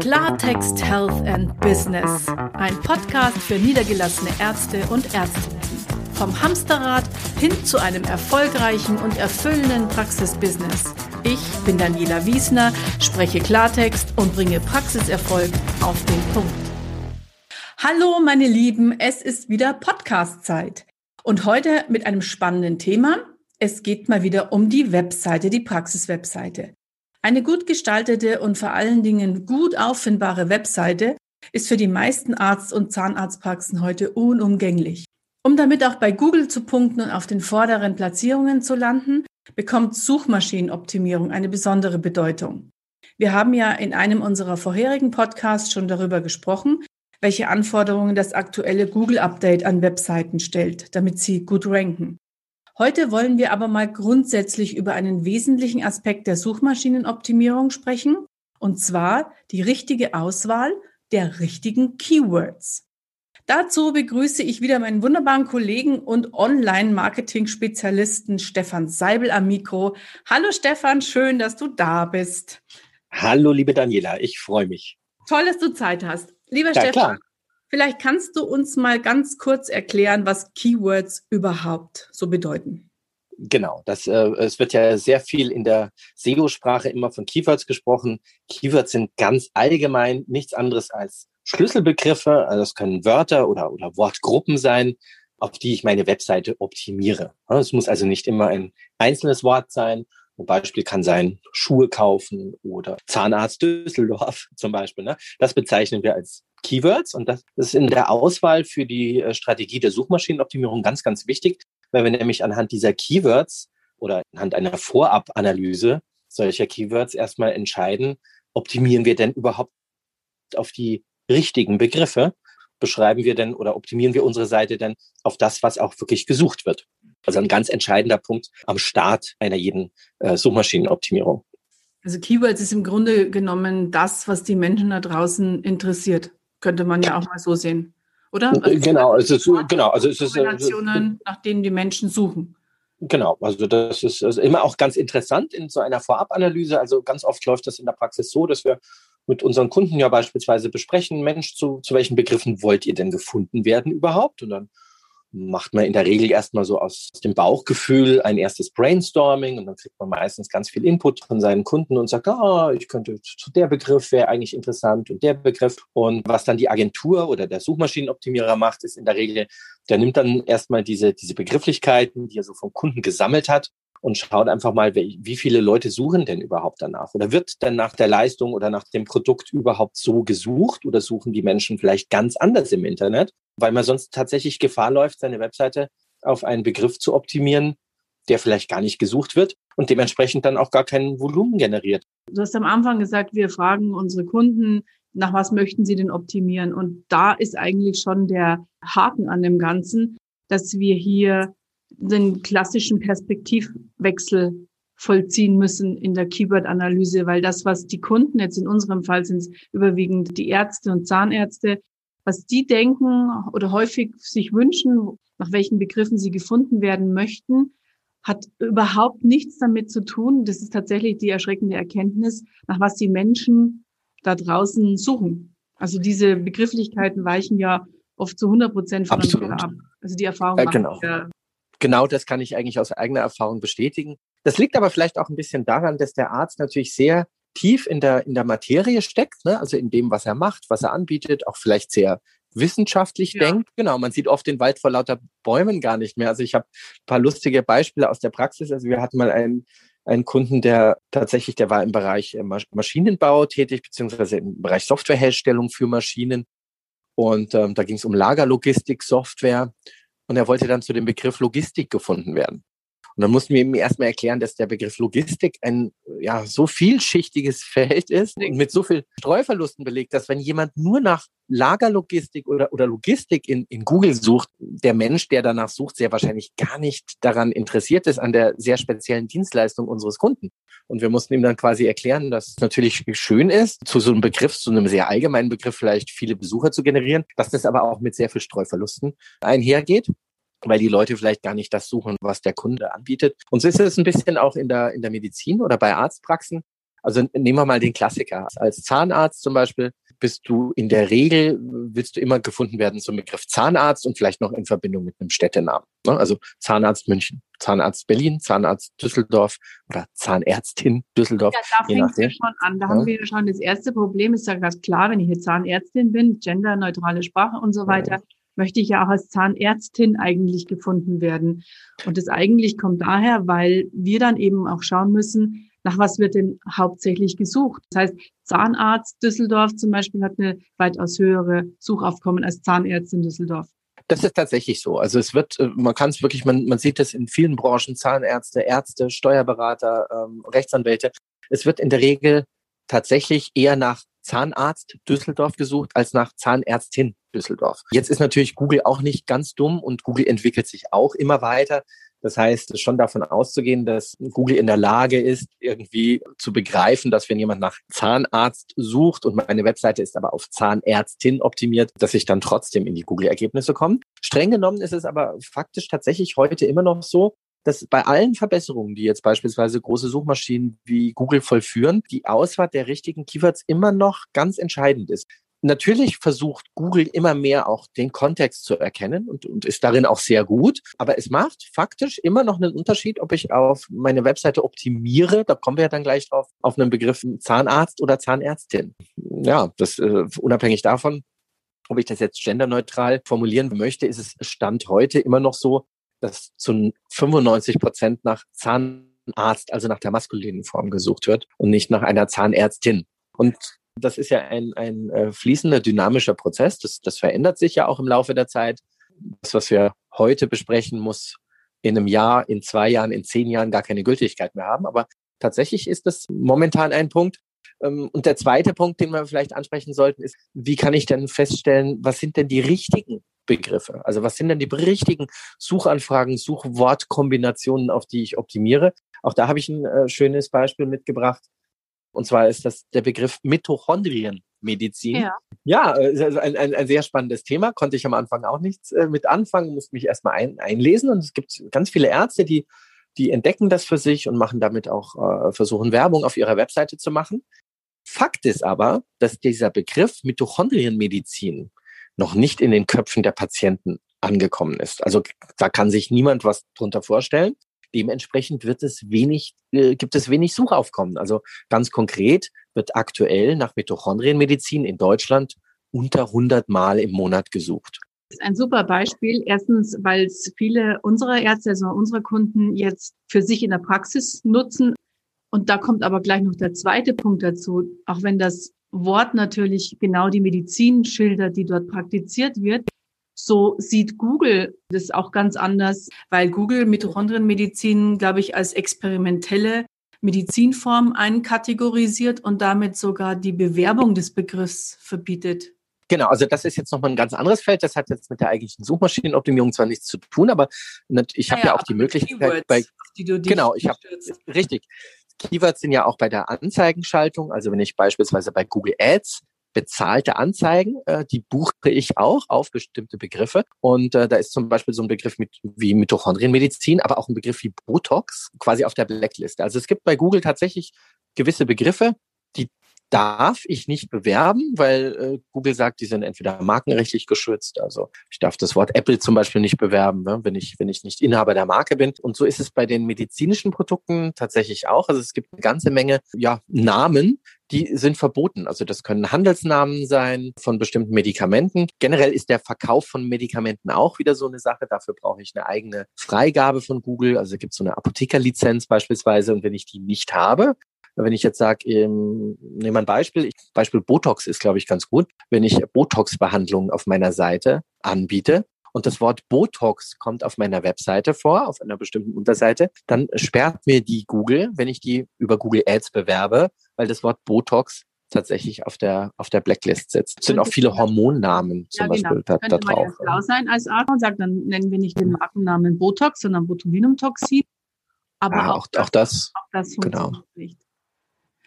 Klartext Health and Business. Ein Podcast für niedergelassene Ärzte und Ärztinnen. Vom Hamsterrad hin zu einem erfolgreichen und erfüllenden Praxisbusiness. Ich bin Daniela Wiesner, spreche Klartext und bringe Praxiserfolg auf den Punkt. Hallo meine Lieben, es ist wieder Podcast-Zeit. Und heute mit einem spannenden Thema. Es geht mal wieder um die Webseite, die Praxis-Webseite. Eine gut gestaltete und vor allen Dingen gut auffindbare Webseite ist für die meisten Arzt- und Zahnarztpraxen heute unumgänglich. Um damit auch bei Google zu punkten und auf den vorderen Platzierungen zu landen, bekommt Suchmaschinenoptimierung eine besondere Bedeutung. Wir haben ja in einem unserer vorherigen Podcasts schon darüber gesprochen, welche Anforderungen das aktuelle Google-Update an Webseiten stellt, damit sie gut ranken. Heute wollen wir aber mal grundsätzlich über einen wesentlichen Aspekt der Suchmaschinenoptimierung sprechen, und zwar die richtige Auswahl der richtigen Keywords. Dazu begrüße ich wieder meinen wunderbaren Kollegen und Online-Marketing-Spezialisten Stefan Seibel am Mikro. Hallo Stefan, schön, dass du da bist. Hallo liebe Daniela, ich freue mich. Toll, dass du Zeit hast. Lieber ja, Stefan, klar. Vielleicht kannst du uns mal ganz kurz erklären, was Keywords überhaupt so bedeuten. Genau, das, äh, es wird ja sehr viel in der SEO-Sprache immer von Keywords gesprochen. Keywords sind ganz allgemein nichts anderes als Schlüsselbegriffe. Also das können Wörter oder, oder Wortgruppen sein, auf die ich meine Webseite optimiere. Es muss also nicht immer ein einzelnes Wort sein. Ein Beispiel kann sein Schuhe kaufen oder Zahnarzt Düsseldorf zum Beispiel. Ne? Das bezeichnen wir als Keywords und das ist in der Auswahl für die äh, Strategie der Suchmaschinenoptimierung ganz, ganz wichtig, weil wir nämlich anhand dieser Keywords oder anhand einer Vorabanalyse solcher Keywords erstmal entscheiden, optimieren wir denn überhaupt auf die richtigen Begriffe? Beschreiben wir denn oder optimieren wir unsere Seite denn auf das, was auch wirklich gesucht wird? Also ein ganz entscheidender Punkt am Start einer jeden äh, Suchmaschinenoptimierung. Also Keywords ist im Grunde genommen das, was die Menschen da draußen interessiert. Könnte man ja auch mal so sehen, oder? Äh, also genau, es ist, genau, also es ist äh, Kombinationen, nach denen die Menschen suchen. Genau, also das ist also immer auch ganz interessant in so einer Vorabanalyse. Also ganz oft läuft das in der Praxis so, dass wir mit unseren Kunden ja beispielsweise besprechen, Mensch, zu, zu welchen Begriffen wollt ihr denn gefunden werden überhaupt? Und dann macht man in der Regel erstmal so aus dem Bauchgefühl ein erstes Brainstorming und dann kriegt man meistens ganz viel Input von seinen Kunden und sagt, ah, ich könnte, der Begriff wäre eigentlich interessant und der Begriff. Und was dann die Agentur oder der Suchmaschinenoptimierer macht, ist in der Regel, der nimmt dann erstmal diese, diese Begrifflichkeiten, die er so vom Kunden gesammelt hat und schaut einfach mal, wie viele Leute suchen denn überhaupt danach? Oder wird dann nach der Leistung oder nach dem Produkt überhaupt so gesucht oder suchen die Menschen vielleicht ganz anders im Internet? Weil man sonst tatsächlich Gefahr läuft, seine Webseite auf einen Begriff zu optimieren, der vielleicht gar nicht gesucht wird und dementsprechend dann auch gar kein Volumen generiert. Du hast am Anfang gesagt, wir fragen unsere Kunden, nach was möchten sie denn optimieren? Und da ist eigentlich schon der Haken an dem Ganzen, dass wir hier den klassischen Perspektivwechsel vollziehen müssen in der Keyword-Analyse, weil das, was die Kunden jetzt in unserem Fall sind überwiegend die Ärzte und Zahnärzte, was die denken oder häufig sich wünschen, nach welchen Begriffen sie gefunden werden möchten, hat überhaupt nichts damit zu tun. Das ist tatsächlich die erschreckende Erkenntnis, nach was die Menschen da draußen suchen. Also diese Begrifflichkeiten weichen ja oft zu 100 Prozent voneinander ab. Also die Erfahrung äh, genau. ja genau das kann ich eigentlich aus eigener Erfahrung bestätigen. Das liegt aber vielleicht auch ein bisschen daran, dass der Arzt natürlich sehr tief in der, in der Materie steckt, ne? also in dem, was er macht, was er anbietet, auch vielleicht sehr wissenschaftlich ja. denkt. Genau, man sieht oft den Wald vor lauter Bäumen gar nicht mehr. Also ich habe ein paar lustige Beispiele aus der Praxis. Also wir hatten mal einen, einen Kunden, der tatsächlich, der war im Bereich äh, Maschinenbau tätig, beziehungsweise im Bereich Softwareherstellung für Maschinen. Und ähm, da ging es um Lagerlogistik, Software. Und er wollte dann zu dem Begriff Logistik gefunden werden. Und dann mussten wir ihm erstmal erklären, dass der Begriff Logistik ein ja, so vielschichtiges Feld ist und mit so viel Streuverlusten belegt, dass wenn jemand nur nach Lagerlogistik oder, oder Logistik in, in Google sucht, der Mensch, der danach sucht, sehr wahrscheinlich gar nicht daran interessiert ist, an der sehr speziellen Dienstleistung unseres Kunden. Und wir mussten ihm dann quasi erklären, dass es natürlich schön ist, zu so einem Begriff, zu einem sehr allgemeinen Begriff vielleicht viele Besucher zu generieren, dass das aber auch mit sehr viel Streuverlusten einhergeht weil die Leute vielleicht gar nicht das suchen, was der Kunde anbietet. Und so ist es ein bisschen auch in der, in der Medizin oder bei Arztpraxen. Also nehmen wir mal den Klassiker. Als Zahnarzt zum Beispiel bist du in der Regel, willst du immer gefunden werden zum Begriff Zahnarzt und vielleicht noch in Verbindung mit einem Städtenamen. Ne? Also Zahnarzt München, Zahnarzt Berlin, Zahnarzt Düsseldorf oder Zahnärztin Düsseldorf. Ja, da fängt es ja schon an. Da ja. haben wir schon das erste Problem. Ist ja ganz klar, wenn ich jetzt Zahnärztin bin, genderneutrale Sprache und so weiter, ja. Möchte ich ja auch als Zahnärztin eigentlich gefunden werden. Und das eigentlich kommt daher, weil wir dann eben auch schauen müssen, nach was wird denn hauptsächlich gesucht? Das heißt, Zahnarzt Düsseldorf zum Beispiel hat eine weitaus höhere Suchaufkommen als Zahnärztin Düsseldorf. Das ist tatsächlich so. Also es wird, äh, man kann es wirklich, man, man sieht es in vielen Branchen, Zahnärzte, Ärzte, Steuerberater, ähm, Rechtsanwälte. Es wird in der Regel tatsächlich eher nach Zahnarzt Düsseldorf gesucht als nach Zahnärztin Düsseldorf. Jetzt ist natürlich Google auch nicht ganz dumm und Google entwickelt sich auch immer weiter. Das heißt, schon davon auszugehen, dass Google in der Lage ist, irgendwie zu begreifen, dass wenn jemand nach Zahnarzt sucht und meine Webseite ist aber auf Zahnärztin optimiert, dass ich dann trotzdem in die Google-Ergebnisse komme. Streng genommen ist es aber faktisch tatsächlich heute immer noch so, dass bei allen Verbesserungen, die jetzt beispielsweise große Suchmaschinen wie Google vollführen, die Auswahl der richtigen Keywords immer noch ganz entscheidend ist. Natürlich versucht Google immer mehr auch den Kontext zu erkennen und, und ist darin auch sehr gut. Aber es macht faktisch immer noch einen Unterschied, ob ich auf meine Webseite optimiere, da kommen wir ja dann gleich drauf, auf einen Begriff Zahnarzt oder Zahnärztin. Ja, das äh, unabhängig davon, ob ich das jetzt genderneutral formulieren möchte, ist es Stand heute immer noch so, dass zu 95 Prozent nach Zahnarzt, also nach der maskulinen Form gesucht wird und nicht nach einer Zahnärztin. Und das ist ja ein, ein äh, fließender, dynamischer Prozess. Das, das verändert sich ja auch im Laufe der Zeit. Das, was wir heute besprechen, muss in einem Jahr, in zwei Jahren, in zehn Jahren gar keine Gültigkeit mehr haben. Aber tatsächlich ist das momentan ein Punkt. Ähm, und der zweite Punkt, den wir vielleicht ansprechen sollten, ist, wie kann ich denn feststellen, was sind denn die richtigen Begriffe? Also was sind denn die richtigen Suchanfragen, Suchwortkombinationen, auf die ich optimiere? Auch da habe ich ein äh, schönes Beispiel mitgebracht. Und zwar ist das der Begriff Mitochondrienmedizin. Ja, ja also ein, ein, ein sehr spannendes Thema. Konnte ich am Anfang auch nichts äh, mit anfangen, musste mich erstmal ein, einlesen. Und es gibt ganz viele Ärzte, die, die entdecken das für sich und machen damit auch, äh, versuchen Werbung auf ihrer Webseite zu machen. Fakt ist aber, dass dieser Begriff Mitochondrienmedizin noch nicht in den Köpfen der Patienten angekommen ist. Also da kann sich niemand was drunter vorstellen. Dementsprechend wird es wenig, äh, gibt es wenig Suchaufkommen. Also ganz konkret wird aktuell nach Mitochondrienmedizin in Deutschland unter 100 Mal im Monat gesucht. Das ist ein super Beispiel. Erstens, weil es viele unserer Ärzte, also unsere Kunden jetzt für sich in der Praxis nutzen. Und da kommt aber gleich noch der zweite Punkt dazu. Auch wenn das Wort natürlich genau die Medizin schildert, die dort praktiziert wird, so sieht Google das auch ganz anders, weil Google Mitochondrienmedizin, glaube ich, als experimentelle Medizinform einkategorisiert und damit sogar die Bewerbung des Begriffs verbietet. Genau, also das ist jetzt nochmal ein ganz anderes Feld. Das hat jetzt mit der eigentlichen Suchmaschinenoptimierung zwar nichts zu tun, aber ich habe ja, ja, auch die Möglichkeit, Keywords, bei, genau, ich habe richtig. Keywords sind ja auch bei der Anzeigenschaltung. Also wenn ich beispielsweise bei Google Ads bezahlte Anzeigen, äh, die buche ich auch auf bestimmte Begriffe. Und äh, da ist zum Beispiel so ein Begriff mit, wie Mitochondrienmedizin, aber auch ein Begriff wie Botox quasi auf der Blackliste. Also es gibt bei Google tatsächlich gewisse Begriffe, die darf ich nicht bewerben, weil äh, Google sagt, die sind entweder markenrechtlich geschützt. Also ich darf das Wort Apple zum Beispiel nicht bewerben, ne, wenn ich wenn ich nicht Inhaber der Marke bin. Und so ist es bei den medizinischen Produkten tatsächlich auch. Also es gibt eine ganze Menge ja Namen, die sind verboten. Also das können Handelsnamen sein von bestimmten Medikamenten. Generell ist der Verkauf von Medikamenten auch wieder so eine Sache. Dafür brauche ich eine eigene Freigabe von Google. Also gibt es so eine Apothekerlizenz beispielsweise. Und wenn ich die nicht habe, wenn ich jetzt sage, ähm, nehme ein Beispiel, ich, Beispiel Botox ist, glaube ich, ganz gut. Wenn ich Botox-Behandlungen auf meiner Seite anbiete, und das Wort Botox kommt auf meiner Webseite vor, auf einer bestimmten Unterseite, dann sperrt mir die Google, wenn ich die über Google Ads bewerbe, weil das Wort Botox tatsächlich auf der auf der Blacklist sitzt. Es sind auch viele Hormonnamen zum ja, genau. Beispiel da, da drauf. Man ja schlau sein als Arzt und sagt, dann nennen wir nicht den Markennamen Botox, sondern Botulinumtoxin. Aber ja, auch, auch, das, auch das genau. nicht.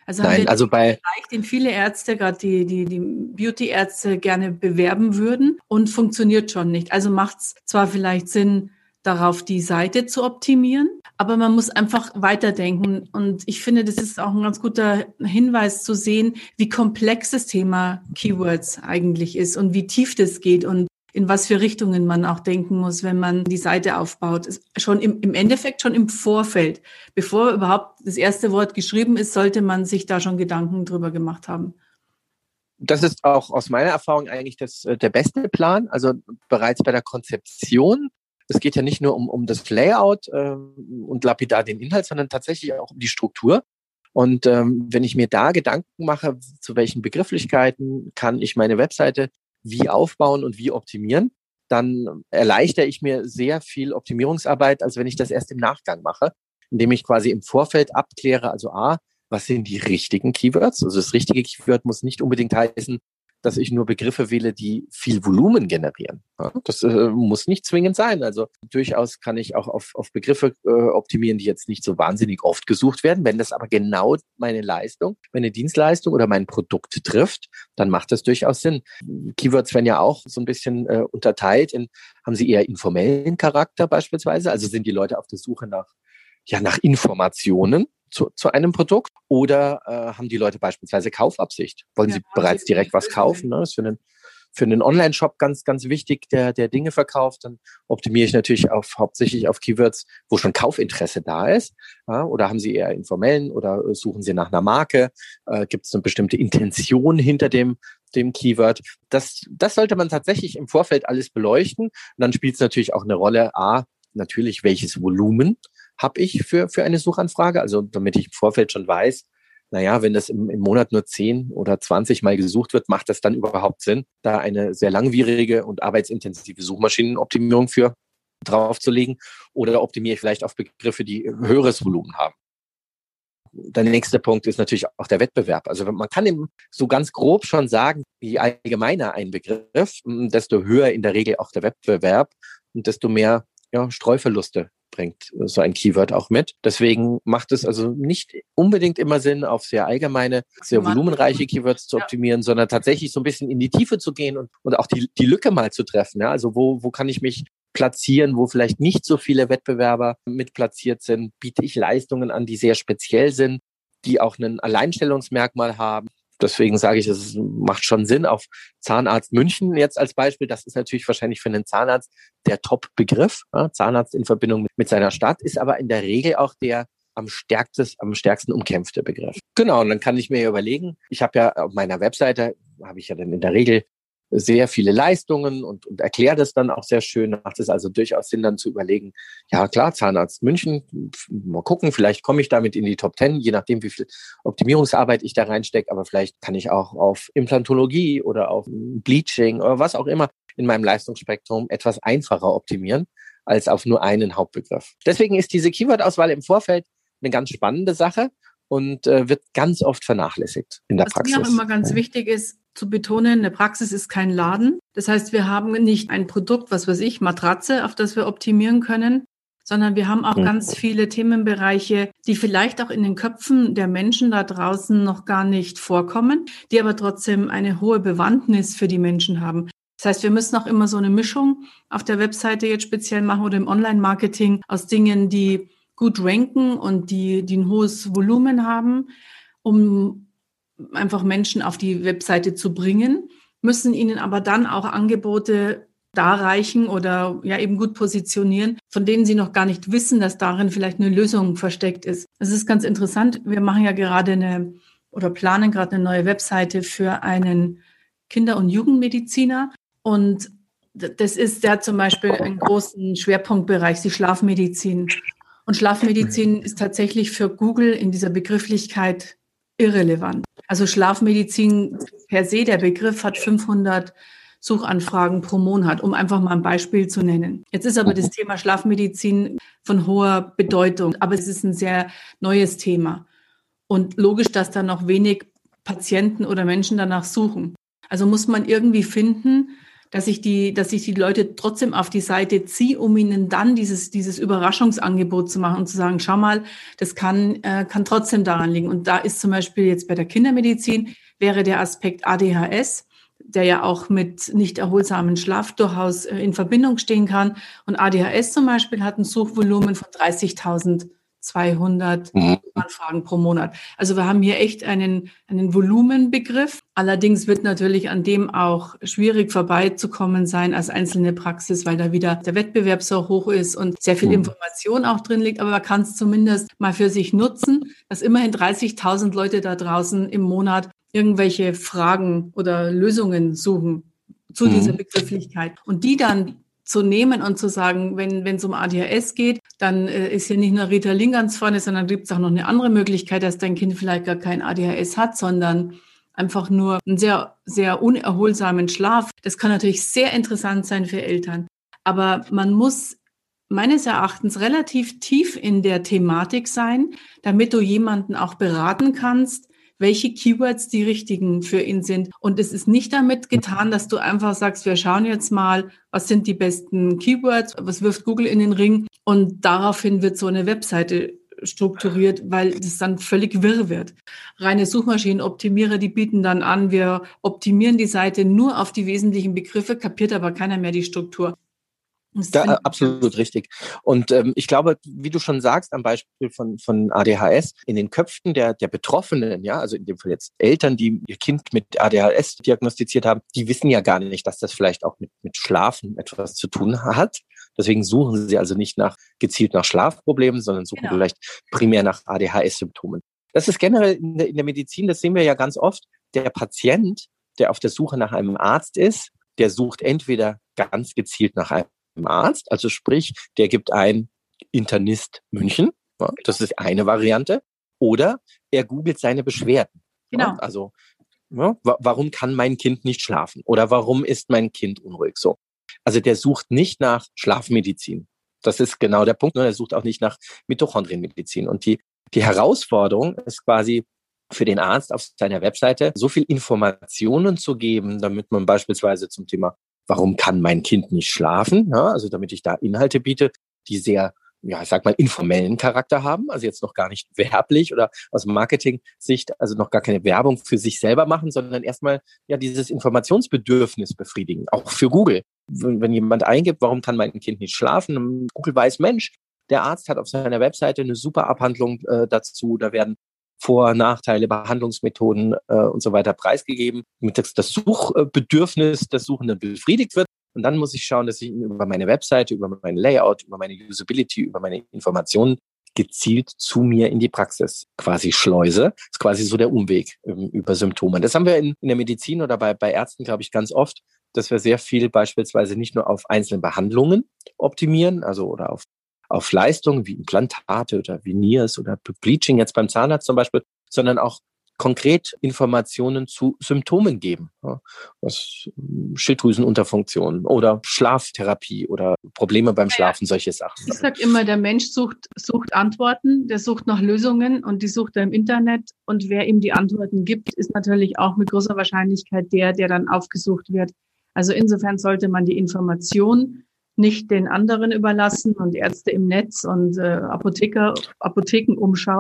Also Nein, also bei Bereich, den viele Ärzte, gerade die, die, die Beauty-Ärzte gerne bewerben würden und funktioniert schon nicht. Also macht es zwar vielleicht Sinn, darauf, die Seite zu optimieren. Aber man muss einfach weiterdenken. Und ich finde, das ist auch ein ganz guter Hinweis zu sehen, wie komplex das Thema Keywords eigentlich ist und wie tief das geht und in was für Richtungen man auch denken muss, wenn man die Seite aufbaut. Schon im, im Endeffekt, schon im Vorfeld, bevor überhaupt das erste Wort geschrieben ist, sollte man sich da schon Gedanken drüber gemacht haben das ist auch aus meiner Erfahrung eigentlich das, äh, der beste Plan. Also bereits bei der Konzeption. Es geht ja nicht nur um, um das Layout äh, und lapidar den Inhalt, sondern tatsächlich auch um die Struktur. Und ähm, wenn ich mir da Gedanken mache, zu welchen Begrifflichkeiten kann ich meine Webseite wie aufbauen und wie optimieren, dann erleichtere ich mir sehr viel Optimierungsarbeit, als wenn ich das erst im Nachgang mache, indem ich quasi im Vorfeld abkläre, also A, was sind die richtigen Keywords? Also das richtige Keyword muss nicht unbedingt heißen, dass ich nur Begriffe wähle, die viel Volumen generieren. Das äh, muss nicht zwingend sein. Also durchaus kann ich auch auf, auf Begriffe äh, optimieren, die jetzt nicht so wahnsinnig oft gesucht werden. Wenn das aber genau meine Leistung, meine Dienstleistung oder mein Produkt trifft, dann macht das durchaus Sinn. Keywords werden ja auch so ein bisschen äh, unterteilt in, haben sie eher informellen Charakter beispielsweise? Also sind die Leute auf der Suche nach ja nach Informationen zu, zu einem Produkt oder äh, haben die Leute beispielsweise Kaufabsicht? Wollen ja, sie bereits direkt was kaufen? Ne? Das ist für einen, für einen Online-Shop ganz, ganz wichtig, der, der Dinge verkauft. Dann optimiere ich natürlich auf, hauptsächlich auf Keywords, wo schon Kaufinteresse da ist. Ja? Oder haben sie eher informellen oder suchen sie nach einer Marke? Äh, Gibt es eine bestimmte Intention hinter dem, dem Keyword? Das, das sollte man tatsächlich im Vorfeld alles beleuchten. Und dann spielt es natürlich auch eine Rolle, A, natürlich welches Volumen habe ich für, für eine Suchanfrage. Also damit ich im Vorfeld schon weiß, naja, wenn das im, im Monat nur 10 oder 20 Mal gesucht wird, macht das dann überhaupt Sinn, da eine sehr langwierige und arbeitsintensive Suchmaschinenoptimierung für draufzulegen? Oder optimiere ich vielleicht auf Begriffe, die höheres Volumen haben? Der nächste Punkt ist natürlich auch der Wettbewerb. Also man kann eben so ganz grob schon sagen, je allgemeiner ein Begriff, desto höher in der Regel auch der Wettbewerb und desto mehr ja, Streuverluste bringt so ein Keyword auch mit. Deswegen macht es also nicht unbedingt immer Sinn, auf sehr allgemeine, sehr volumenreiche Keywords zu optimieren, ja. sondern tatsächlich so ein bisschen in die Tiefe zu gehen und, und auch die, die Lücke mal zu treffen. Ja? Also wo, wo kann ich mich platzieren, wo vielleicht nicht so viele Wettbewerber mit platziert sind? Biete ich Leistungen an, die sehr speziell sind, die auch ein Alleinstellungsmerkmal haben? Deswegen sage ich, es macht schon Sinn auf Zahnarzt München jetzt als Beispiel. Das ist natürlich wahrscheinlich für einen Zahnarzt der Top-Begriff. Zahnarzt in Verbindung mit, mit seiner Stadt ist aber in der Regel auch der am stärksten, am stärksten umkämpfte Begriff. Genau, und dann kann ich mir überlegen, ich habe ja auf meiner Webseite, habe ich ja dann in der Regel sehr viele Leistungen und, und erklärt es dann auch sehr schön. Macht es also durchaus Sinn, dann zu überlegen, ja klar, Zahnarzt München, mal gucken, vielleicht komme ich damit in die Top Ten, je nachdem, wie viel Optimierungsarbeit ich da reinstecke, aber vielleicht kann ich auch auf Implantologie oder auf Bleaching oder was auch immer in meinem Leistungsspektrum etwas einfacher optimieren als auf nur einen Hauptbegriff. Deswegen ist diese Keyword-Auswahl im Vorfeld eine ganz spannende Sache und äh, wird ganz oft vernachlässigt in der Was Praxis. Was mir auch immer ganz wichtig ist, zu betonen, eine Praxis ist kein Laden. Das heißt, wir haben nicht ein Produkt, was weiß ich, Matratze, auf das wir optimieren können, sondern wir haben auch mhm. ganz viele Themenbereiche, die vielleicht auch in den Köpfen der Menschen da draußen noch gar nicht vorkommen, die aber trotzdem eine hohe Bewandtnis für die Menschen haben. Das heißt, wir müssen auch immer so eine Mischung auf der Webseite jetzt speziell machen oder im Online-Marketing aus Dingen, die gut ranken und die, die ein hohes Volumen haben, um einfach Menschen auf die Webseite zu bringen, müssen ihnen aber dann auch Angebote darreichen oder ja eben gut positionieren, von denen sie noch gar nicht wissen, dass darin vielleicht eine Lösung versteckt ist. Es ist ganz interessant. Wir machen ja gerade eine oder planen gerade eine neue Webseite für einen Kinder- und Jugendmediziner und das ist der zum Beispiel einen großen Schwerpunktbereich, die Schlafmedizin. Und Schlafmedizin ist tatsächlich für Google in dieser Begrifflichkeit irrelevant. Also Schlafmedizin per se, der Begriff hat 500 Suchanfragen pro Monat, um einfach mal ein Beispiel zu nennen. Jetzt ist aber das Thema Schlafmedizin von hoher Bedeutung, aber es ist ein sehr neues Thema. Und logisch, dass da noch wenig Patienten oder Menschen danach suchen. Also muss man irgendwie finden, dass ich die, dass ich die Leute trotzdem auf die Seite ziehe, um ihnen dann dieses, dieses Überraschungsangebot zu machen und zu sagen, schau mal, das kann, äh, kann trotzdem daran liegen. Und da ist zum Beispiel jetzt bei der Kindermedizin wäre der Aspekt ADHS. der ja auch mit nicht erholsamen Schlaf durchaus äh, in Verbindung stehen kann. Und ADHS zum Beispiel hat ein Suchvolumen von 30.000 200 mhm. Anfragen pro Monat. Also wir haben hier echt einen, einen Volumenbegriff. Allerdings wird natürlich an dem auch schwierig vorbeizukommen sein als einzelne Praxis, weil da wieder der Wettbewerb so hoch ist und sehr viel mhm. Information auch drin liegt. Aber man kann es zumindest mal für sich nutzen, dass immerhin 30.000 Leute da draußen im Monat irgendwelche Fragen oder Lösungen suchen zu mhm. dieser Begrifflichkeit und die dann zu nehmen und zu sagen, wenn es um ADHS geht, dann äh, ist hier nicht nur Ritalin ganz vorne, sondern gibt es auch noch eine andere Möglichkeit, dass dein Kind vielleicht gar kein ADHS hat, sondern einfach nur einen sehr, sehr unerholsamen Schlaf. Das kann natürlich sehr interessant sein für Eltern. Aber man muss meines Erachtens relativ tief in der Thematik sein, damit du jemanden auch beraten kannst, welche Keywords die richtigen für ihn sind. Und es ist nicht damit getan, dass du einfach sagst, wir schauen jetzt mal, was sind die besten Keywords, was wirft Google in den Ring und daraufhin wird so eine Webseite strukturiert, weil das dann völlig wirr wird. Reine Suchmaschinenoptimierer, die bieten dann an, wir optimieren die Seite nur auf die wesentlichen Begriffe, kapiert aber keiner mehr die Struktur. Ja, absolut richtig. Und ähm, ich glaube, wie du schon sagst, am Beispiel von, von ADHS, in den Köpfen der, der Betroffenen, ja, also in dem Fall jetzt Eltern, die ihr Kind mit ADHS diagnostiziert haben, die wissen ja gar nicht, dass das vielleicht auch mit, mit Schlafen etwas zu tun hat. Deswegen suchen sie also nicht nach gezielt nach Schlafproblemen, sondern suchen genau. vielleicht primär nach ADHS-Symptomen. Das ist generell in der, in der Medizin, das sehen wir ja ganz oft. Der Patient, der auf der Suche nach einem Arzt ist, der sucht entweder ganz gezielt nach einem Arzt. Also sprich, der gibt ein Internist München. Das ist eine Variante. Oder er googelt seine Beschwerden. Genau. Also, warum kann mein Kind nicht schlafen? Oder warum ist mein Kind unruhig? So. Also der sucht nicht nach Schlafmedizin. Das ist genau der Punkt. Ne? Er sucht auch nicht nach Mitochondrienmedizin. Und die, die Herausforderung ist quasi, für den Arzt auf seiner Webseite so viel Informationen zu geben, damit man beispielsweise zum Thema warum kann mein Kind nicht schlafen? Ja, also damit ich da Inhalte biete, die sehr ja, ich sag mal, informellen Charakter haben, also jetzt noch gar nicht werblich oder aus Marketing-Sicht, also noch gar keine Werbung für sich selber machen, sondern erstmal ja dieses Informationsbedürfnis befriedigen, auch für Google. Wenn, jemand eingibt, warum kann mein Kind nicht schlafen, Google weiß, Mensch, der Arzt hat auf seiner Webseite eine super Abhandlung äh, dazu, da werden vor-, Nachteile, Behandlungsmethoden äh, und so weiter preisgegeben, damit das, das Suchbedürfnis des Suchenden befriedigt wird. Und dann muss ich schauen, dass ich über meine Webseite, über mein Layout, über meine Usability, über meine Informationen gezielt zu mir in die Praxis quasi schleuse. Das ist quasi so der Umweg ähm, über Symptome. Das haben wir in, in der Medizin oder bei, bei Ärzten, glaube ich, ganz oft, dass wir sehr viel beispielsweise nicht nur auf einzelne Behandlungen optimieren, also oder auf auf Leistungen wie Implantate oder Veneers oder Bleaching jetzt beim Zahnarzt zum Beispiel, sondern auch konkret Informationen zu Symptomen geben, was Schilddrüsenunterfunktion oder Schlaftherapie oder Probleme beim Schlafen, solche Sachen. Ich sage immer, der Mensch sucht, sucht Antworten, der sucht nach Lösungen und die sucht er im Internet und wer ihm die Antworten gibt, ist natürlich auch mit großer Wahrscheinlichkeit der, der dann aufgesucht wird. Also insofern sollte man die Information nicht den anderen überlassen und Ärzte im Netz und äh, Apotheker, Apothekenumschau,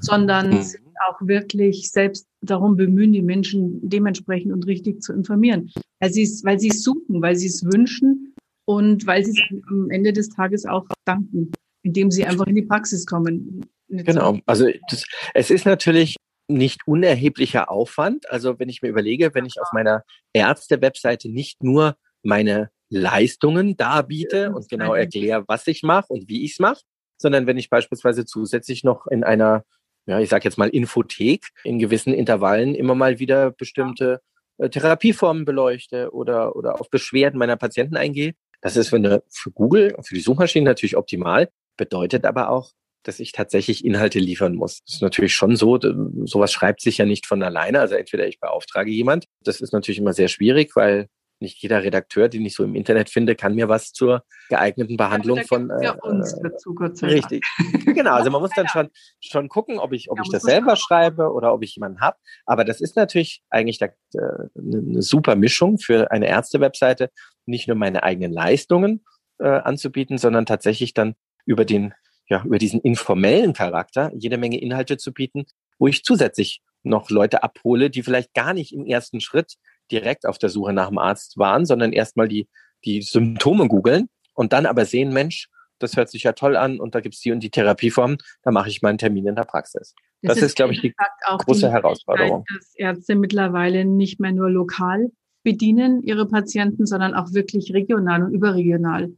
sondern mhm. sich auch wirklich selbst darum bemühen, die Menschen dementsprechend und richtig zu informieren. Weil sie es, weil sie es suchen, weil sie es wünschen und weil sie es am Ende des Tages auch danken, indem sie einfach in die Praxis kommen. Genau. Also das, es ist natürlich nicht unerheblicher Aufwand. Also wenn ich mir überlege, wenn ich auf meiner Ärzte-Webseite nicht nur meine Leistungen darbiete und genau erkläre, was ich mache und wie ich es mache, sondern wenn ich beispielsweise zusätzlich noch in einer, ja, ich sage jetzt mal Infothek in gewissen Intervallen immer mal wieder bestimmte äh, Therapieformen beleuchte oder, oder auf Beschwerden meiner Patienten eingehe. Das ist für, eine, für Google, für die Suchmaschine natürlich optimal, bedeutet aber auch, dass ich tatsächlich Inhalte liefern muss. Das ist natürlich schon so, sowas schreibt sich ja nicht von alleine. Also entweder ich beauftrage jemand. Das ist natürlich immer sehr schwierig, weil nicht jeder Redakteur, den ich so im Internet finde, kann mir was zur geeigneten Behandlung ja, von äh, uns dazu, Gott sei richtig. genau, also man muss dann schon schon gucken, ob ich ob ja, ich das selber schreibe oder ob ich jemanden habe. Aber das ist natürlich eigentlich da, äh, eine super Mischung für eine Ärzte-Webseite, nicht nur meine eigenen Leistungen äh, anzubieten, sondern tatsächlich dann über den ja über diesen informellen Charakter jede Menge Inhalte zu bieten, wo ich zusätzlich noch Leute abhole, die vielleicht gar nicht im ersten Schritt direkt auf der Suche nach dem Arzt waren, sondern erstmal die, die Symptome googeln und dann aber sehen, Mensch, das hört sich ja toll an und da gibt es die und die Therapieformen, da mache ich meinen Termin in der Praxis. Das, das ist, ist, glaube ich, die große die Herausforderung. Dass Ärzte mittlerweile nicht mehr nur lokal bedienen ihre Patienten, sondern auch wirklich regional und überregional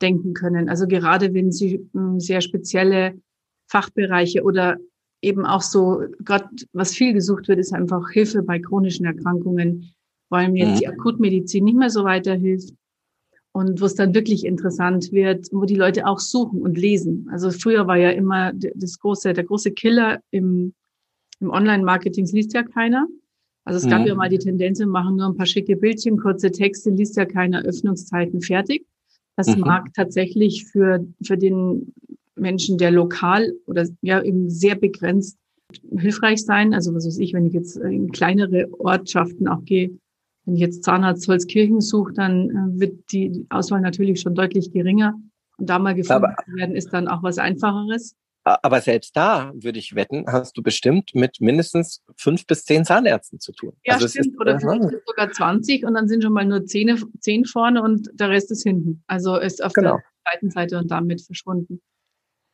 denken können. Also gerade wenn sie hm, sehr spezielle Fachbereiche oder eben auch so, gerade was viel gesucht wird, ist einfach Hilfe bei chronischen Erkrankungen, weil mir jetzt die Akutmedizin nicht mehr so weiterhilft und wo es dann wirklich interessant wird, wo die Leute auch suchen und lesen. Also früher war ja immer das große, der große Killer im, im Online-Marketing liest ja keiner. Also es gab ja mal die Tendenz, wir machen nur ein paar schicke Bildchen, kurze Texte, liest ja keine Öffnungszeiten fertig. Das mhm. mag tatsächlich für, für den Menschen, der lokal oder ja eben sehr begrenzt hilfreich sein. Also was weiß ich, wenn ich jetzt in kleinere Ortschaften auch gehe, wenn ich jetzt Zahnarzt Holzkirchen suche, dann äh, wird die Auswahl natürlich schon deutlich geringer. Und da mal gefunden aber, werden, ist dann auch was Einfacheres. Aber selbst da würde ich wetten, hast du bestimmt mit mindestens fünf bis zehn Zahnärzten zu tun. Ja, also stimmt. Ist, Oder vielleicht sogar 20 und dann sind schon mal nur zehn, zehn vorne und der Rest ist hinten. Also ist auf genau. der zweiten Seite und damit verschwunden.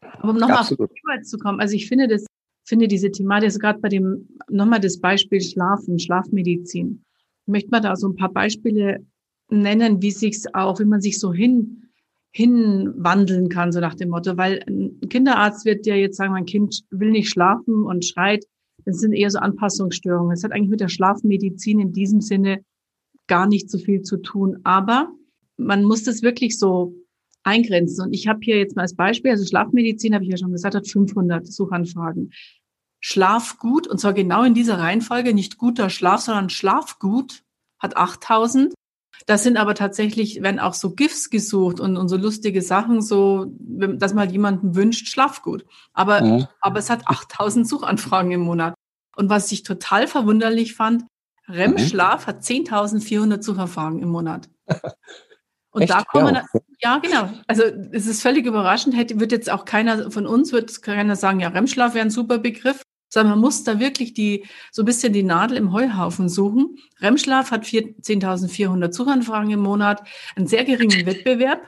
Aber um nochmal auf die zu kommen, also ich finde das, finde diese Thematik, also gerade bei dem, nochmal das Beispiel Schlafen, Schlafmedizin möchte man da so ein paar Beispiele nennen, wie sich's auch, wie man sich so hin hinwandeln kann, so nach dem Motto, weil ein Kinderarzt wird ja jetzt sagen, mein Kind will nicht schlafen und schreit. Das sind eher so Anpassungsstörungen. Das hat eigentlich mit der Schlafmedizin in diesem Sinne gar nicht so viel zu tun. Aber man muss das wirklich so eingrenzen. Und ich habe hier jetzt mal als Beispiel, also Schlafmedizin, habe ich ja schon gesagt, hat 500 Suchanfragen. Schlafgut, und zwar genau in dieser Reihenfolge, nicht guter Schlaf, sondern Schlafgut hat 8000. Das sind aber tatsächlich, wenn auch so GIFs gesucht und, und so lustige Sachen, so, dass mal jemanden wünscht, Schlafgut. Aber, mhm. aber es hat 8000 Suchanfragen im Monat. Und was ich total verwunderlich fand, REM-Schlaf mhm. hat 10.400 Suchanfragen im Monat. Und Echt? da kommen, ja. ja, genau. Also es ist völlig überraschend. Hätte, wird jetzt auch keiner von uns, wird keiner sagen, ja, REM-Schlaf wäre ein super Begriff sondern man muss da wirklich die, so ein bisschen die Nadel im Heuhaufen suchen. Remschlaf hat 10.400 Suchanfragen im Monat, einen sehr geringen Wettbewerb.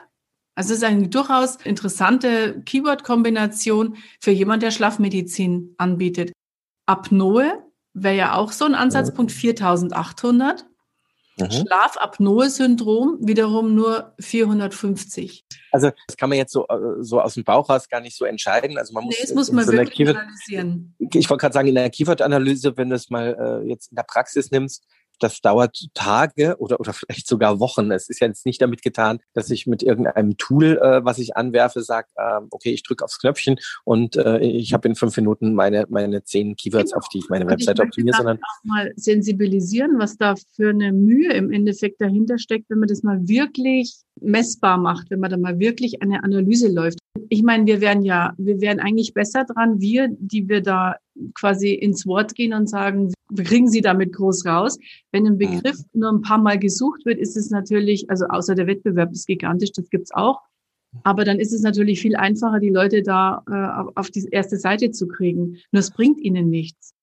Also es ist eine durchaus interessante Keyword-Kombination für jemand, der Schlafmedizin anbietet. Apnoe wäre ja auch so ein Ansatzpunkt, 4.800. Mhm. Schlafapnoe-Syndrom wiederum nur 450. Also das kann man jetzt so, äh, so aus dem Bauch raus gar nicht so entscheiden. Also man muss, nee, das muss man wirklich Keyword, analysieren. Ich wollte gerade sagen, in der Keyword-Analyse, wenn du es mal äh, jetzt in der Praxis nimmst, das dauert Tage oder, oder vielleicht sogar Wochen. Es ist ja jetzt nicht damit getan, dass ich mit irgendeinem Tool, äh, was ich anwerfe, sage, äh, okay, ich drücke aufs Knöpfchen und äh, ich habe in fünf Minuten meine, meine zehn Keywords, genau. auf die ich meine Website ich optimiere, sondern auch mal sensibilisieren, was da für eine Mühe im Endeffekt dahinter steckt, wenn man das mal wirklich messbar macht, wenn man da mal wirklich eine Analyse läuft. Ich meine, wir wären ja, wir wären eigentlich besser dran, wir, die wir da quasi ins Wort gehen und sagen, wir kriegen sie damit groß raus. Wenn ein Begriff nur ein paar Mal gesucht wird, ist es natürlich, also außer der Wettbewerb ist gigantisch, das gibt's auch. Aber dann ist es natürlich viel einfacher, die Leute da äh, auf die erste Seite zu kriegen. Nur es bringt ihnen nichts.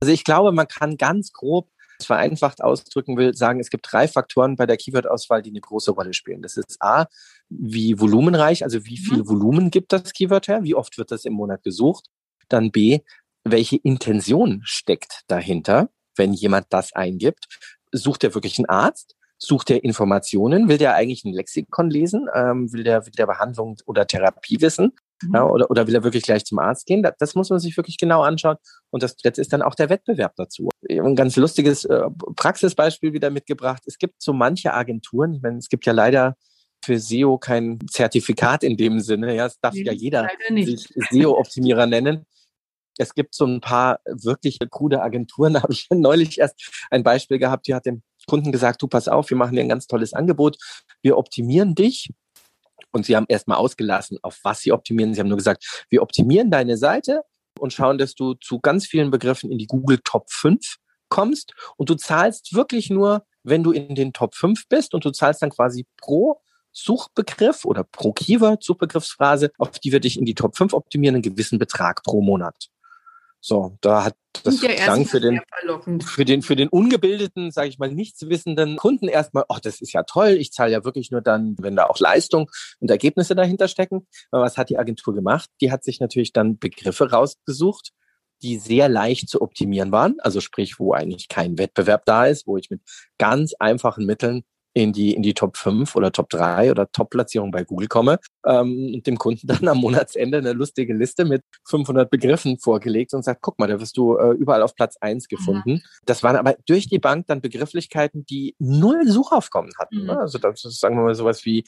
Also ich glaube, man kann ganz grob vereinfacht ausdrücken will, sagen, es gibt drei Faktoren bei der Keyword-Auswahl, die eine große Rolle spielen. Das ist A, wie volumenreich, also wie viel mhm. Volumen gibt das Keyword her, wie oft wird das im Monat gesucht. Dann B, welche Intention steckt dahinter, wenn jemand das eingibt. Sucht er wirklich einen Arzt? Sucht er Informationen? Will der eigentlich ein Lexikon lesen? Ähm, will, der, will der Behandlung oder Therapie wissen? Mhm. Ja, oder, oder will er wirklich gleich zum Arzt gehen? Das, das, muss man sich wirklich genau anschauen. Und das letzte ist dann auch der Wettbewerb dazu. Ein ganz lustiges äh, Praxisbeispiel wieder mitgebracht. Es gibt so manche Agenturen, ich meine, es gibt ja leider für SEO kein Zertifikat in dem Sinne. Ja, es darf nee, ja jeder sich SEO-Optimierer nennen. Es gibt so ein paar wirklich krude Agenturen. Da habe ich neulich erst ein Beispiel gehabt, die hat dem Kunden gesagt, du pass auf, wir machen dir ein ganz tolles Angebot. Wir optimieren dich. Und sie haben erstmal ausgelassen, auf was sie optimieren. Sie haben nur gesagt, wir optimieren deine Seite und schauen, dass du zu ganz vielen Begriffen in die Google Top 5 kommst. Und du zahlst wirklich nur, wenn du in den Top 5 bist und du zahlst dann quasi pro Suchbegriff oder pro Keyword Suchbegriffsphrase, auf die wir dich in die Top 5 optimieren, einen gewissen Betrag pro Monat. So, da hat das klang für den, für den, für den ungebildeten, sage ich mal, nichtswissenden Kunden erstmal, ach, das ist ja toll, ich zahle ja wirklich nur dann, wenn da auch Leistung und Ergebnisse dahinter stecken. Aber was hat die Agentur gemacht? Die hat sich natürlich dann Begriffe rausgesucht, die sehr leicht zu optimieren waren, also sprich, wo eigentlich kein Wettbewerb da ist, wo ich mit ganz einfachen Mitteln in die, in die Top 5 oder Top 3 oder Top-Platzierung bei Google komme ähm, und dem Kunden dann am Monatsende eine lustige Liste mit 500 Begriffen vorgelegt und sagt, guck mal, da wirst du äh, überall auf Platz 1 gefunden. Mhm. Das waren aber durch die Bank dann Begrifflichkeiten, die null Suchaufkommen hatten. Mhm. Ne? Also das ist, sagen wir mal, sowas wie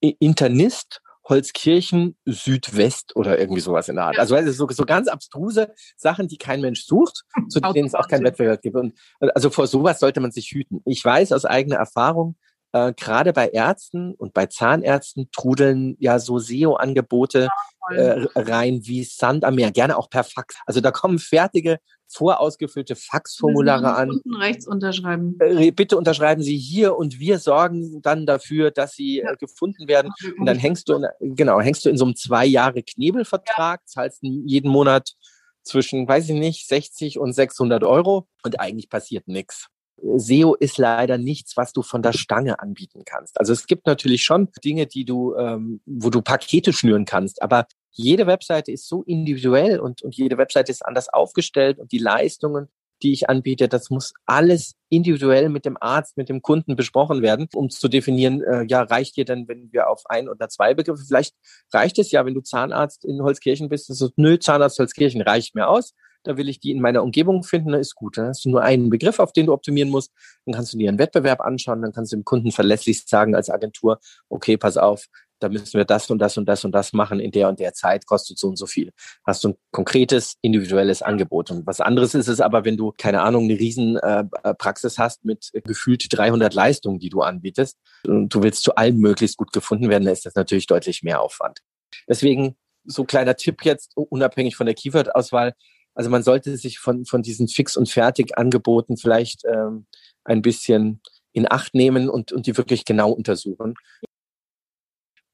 Internist Holzkirchen Südwest oder irgendwie sowas in der Art. Also, also so, so ganz abstruse Sachen, die kein Mensch sucht, zu denen es auch keinen Wettbewerb gibt. Und also vor sowas sollte man sich hüten. Ich weiß aus eigener Erfahrung, äh, gerade bei Ärzten und bei Zahnärzten trudeln ja so SEO-Angebote äh, rein wie Sand am Meer, gerne auch per Fax. Also da kommen fertige vorausgefüllte Faxformulare an. Unten rechts unterschreiben. Äh, bitte unterschreiben Sie hier und wir sorgen dann dafür, dass Sie ja. Äh, gefunden werden. Und dann hängst du in, genau, hängst du in so einem zwei Jahre Knebelvertrag, ja. zahlst jeden Monat zwischen, weiß ich nicht, 60 und 600 Euro und eigentlich passiert nichts. SEO ist leider nichts, was du von der Stange anbieten kannst. Also es gibt natürlich schon Dinge, die du, ähm, wo du Pakete schnüren kannst, aber jede Webseite ist so individuell und, und jede Webseite ist anders aufgestellt und die Leistungen, die ich anbiete, das muss alles individuell mit dem Arzt, mit dem Kunden besprochen werden, um zu definieren, äh, ja, reicht dir denn, wenn wir auf ein oder zwei Begriffe, vielleicht reicht es ja, wenn du Zahnarzt in Holzkirchen bist, das ist, nö, Zahnarzt Holzkirchen reicht mir aus da will ich die in meiner Umgebung finden, dann ist gut. Dann hast du nur einen Begriff, auf den du optimieren musst. Dann kannst du dir einen Wettbewerb anschauen, dann kannst du dem Kunden verlässlich sagen als Agentur, okay, pass auf, da müssen wir das und das und das und das machen in der und der Zeit, kostet so und so viel. Hast du ein konkretes, individuelles Angebot. Und was anderes ist es aber, wenn du, keine Ahnung, eine riesen äh, Praxis hast mit gefühlt 300 Leistungen, die du anbietest und du willst zu allem möglichst gut gefunden werden, dann ist das natürlich deutlich mehr Aufwand. Deswegen so kleiner Tipp jetzt, unabhängig von der Keyword-Auswahl, also man sollte sich von, von diesen Fix- und Fertig-Angeboten vielleicht ähm, ein bisschen in Acht nehmen und, und die wirklich genau untersuchen.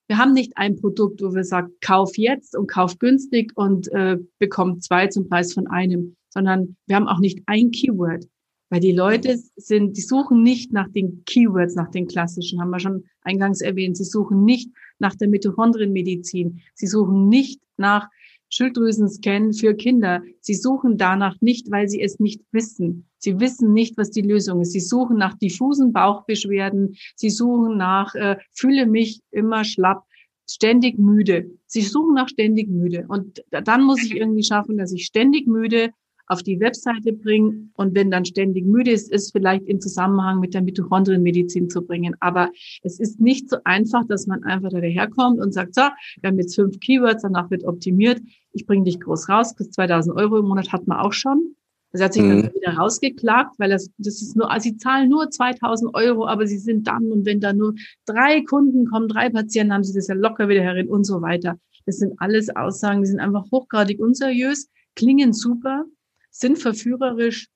Wir haben nicht ein Produkt, wo wir sagen, kauf jetzt und kauf günstig und äh, bekomm zwei zum Preis von einem, sondern wir haben auch nicht ein Keyword. Weil die Leute sind, die suchen nicht nach den Keywords, nach den klassischen, haben wir schon eingangs erwähnt. Sie suchen nicht nach der Mitochondrienmedizin. Sie suchen nicht nach Schilddrüsenscan für Kinder. Sie suchen danach nicht, weil sie es nicht wissen. Sie wissen nicht, was die Lösung ist. Sie suchen nach diffusen Bauchbeschwerden. Sie suchen nach, äh, fühle mich immer schlapp, ständig müde. Sie suchen nach ständig müde. Und dann muss ich irgendwie schaffen, dass ich ständig müde auf die Webseite bringen und wenn dann ständig müde ist, ist vielleicht in Zusammenhang mit der Mitochondrienmedizin zu bringen. Aber es ist nicht so einfach, dass man einfach daherkommt und sagt, so, wir haben jetzt fünf Keywords, danach wird optimiert, ich bringe dich groß raus, kriegst 2000 Euro im Monat, hat man auch schon. Das hat sich mhm. dann wieder rausgeklagt, weil das, das ist nur, also sie zahlen nur 2000 Euro, aber sie sind dann, und wenn da nur drei Kunden kommen, drei Patienten, haben sie das ja locker wieder herin und so weiter. Das sind alles Aussagen, die sind einfach hochgradig unseriös, klingen super, sind verführerisch.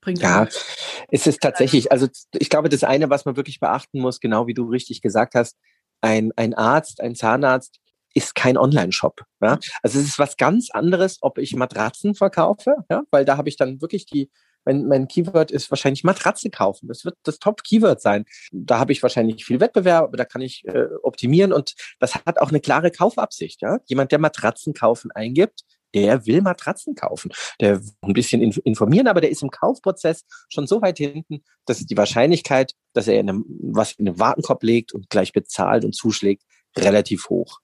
Bringt ja, es ist tatsächlich, also ich glaube, das eine, was man wirklich beachten muss, genau wie du richtig gesagt hast, ein, ein Arzt, ein Zahnarzt ist kein Online-Shop. Ja? Also es ist was ganz anderes, ob ich Matratzen verkaufe, ja? weil da habe ich dann wirklich die, mein, mein Keyword ist wahrscheinlich Matratze kaufen. Das wird das Top-Keyword sein. Da habe ich wahrscheinlich viel Wettbewerb, aber da kann ich äh, optimieren und das hat auch eine klare Kaufabsicht. Ja? Jemand, der Matratzen kaufen eingibt, der will Matratzen kaufen. Der will ein bisschen informieren, aber der ist im Kaufprozess schon so weit hinten, dass die Wahrscheinlichkeit, dass er in einem, was in den Warenkorb legt und gleich bezahlt und zuschlägt, relativ hoch.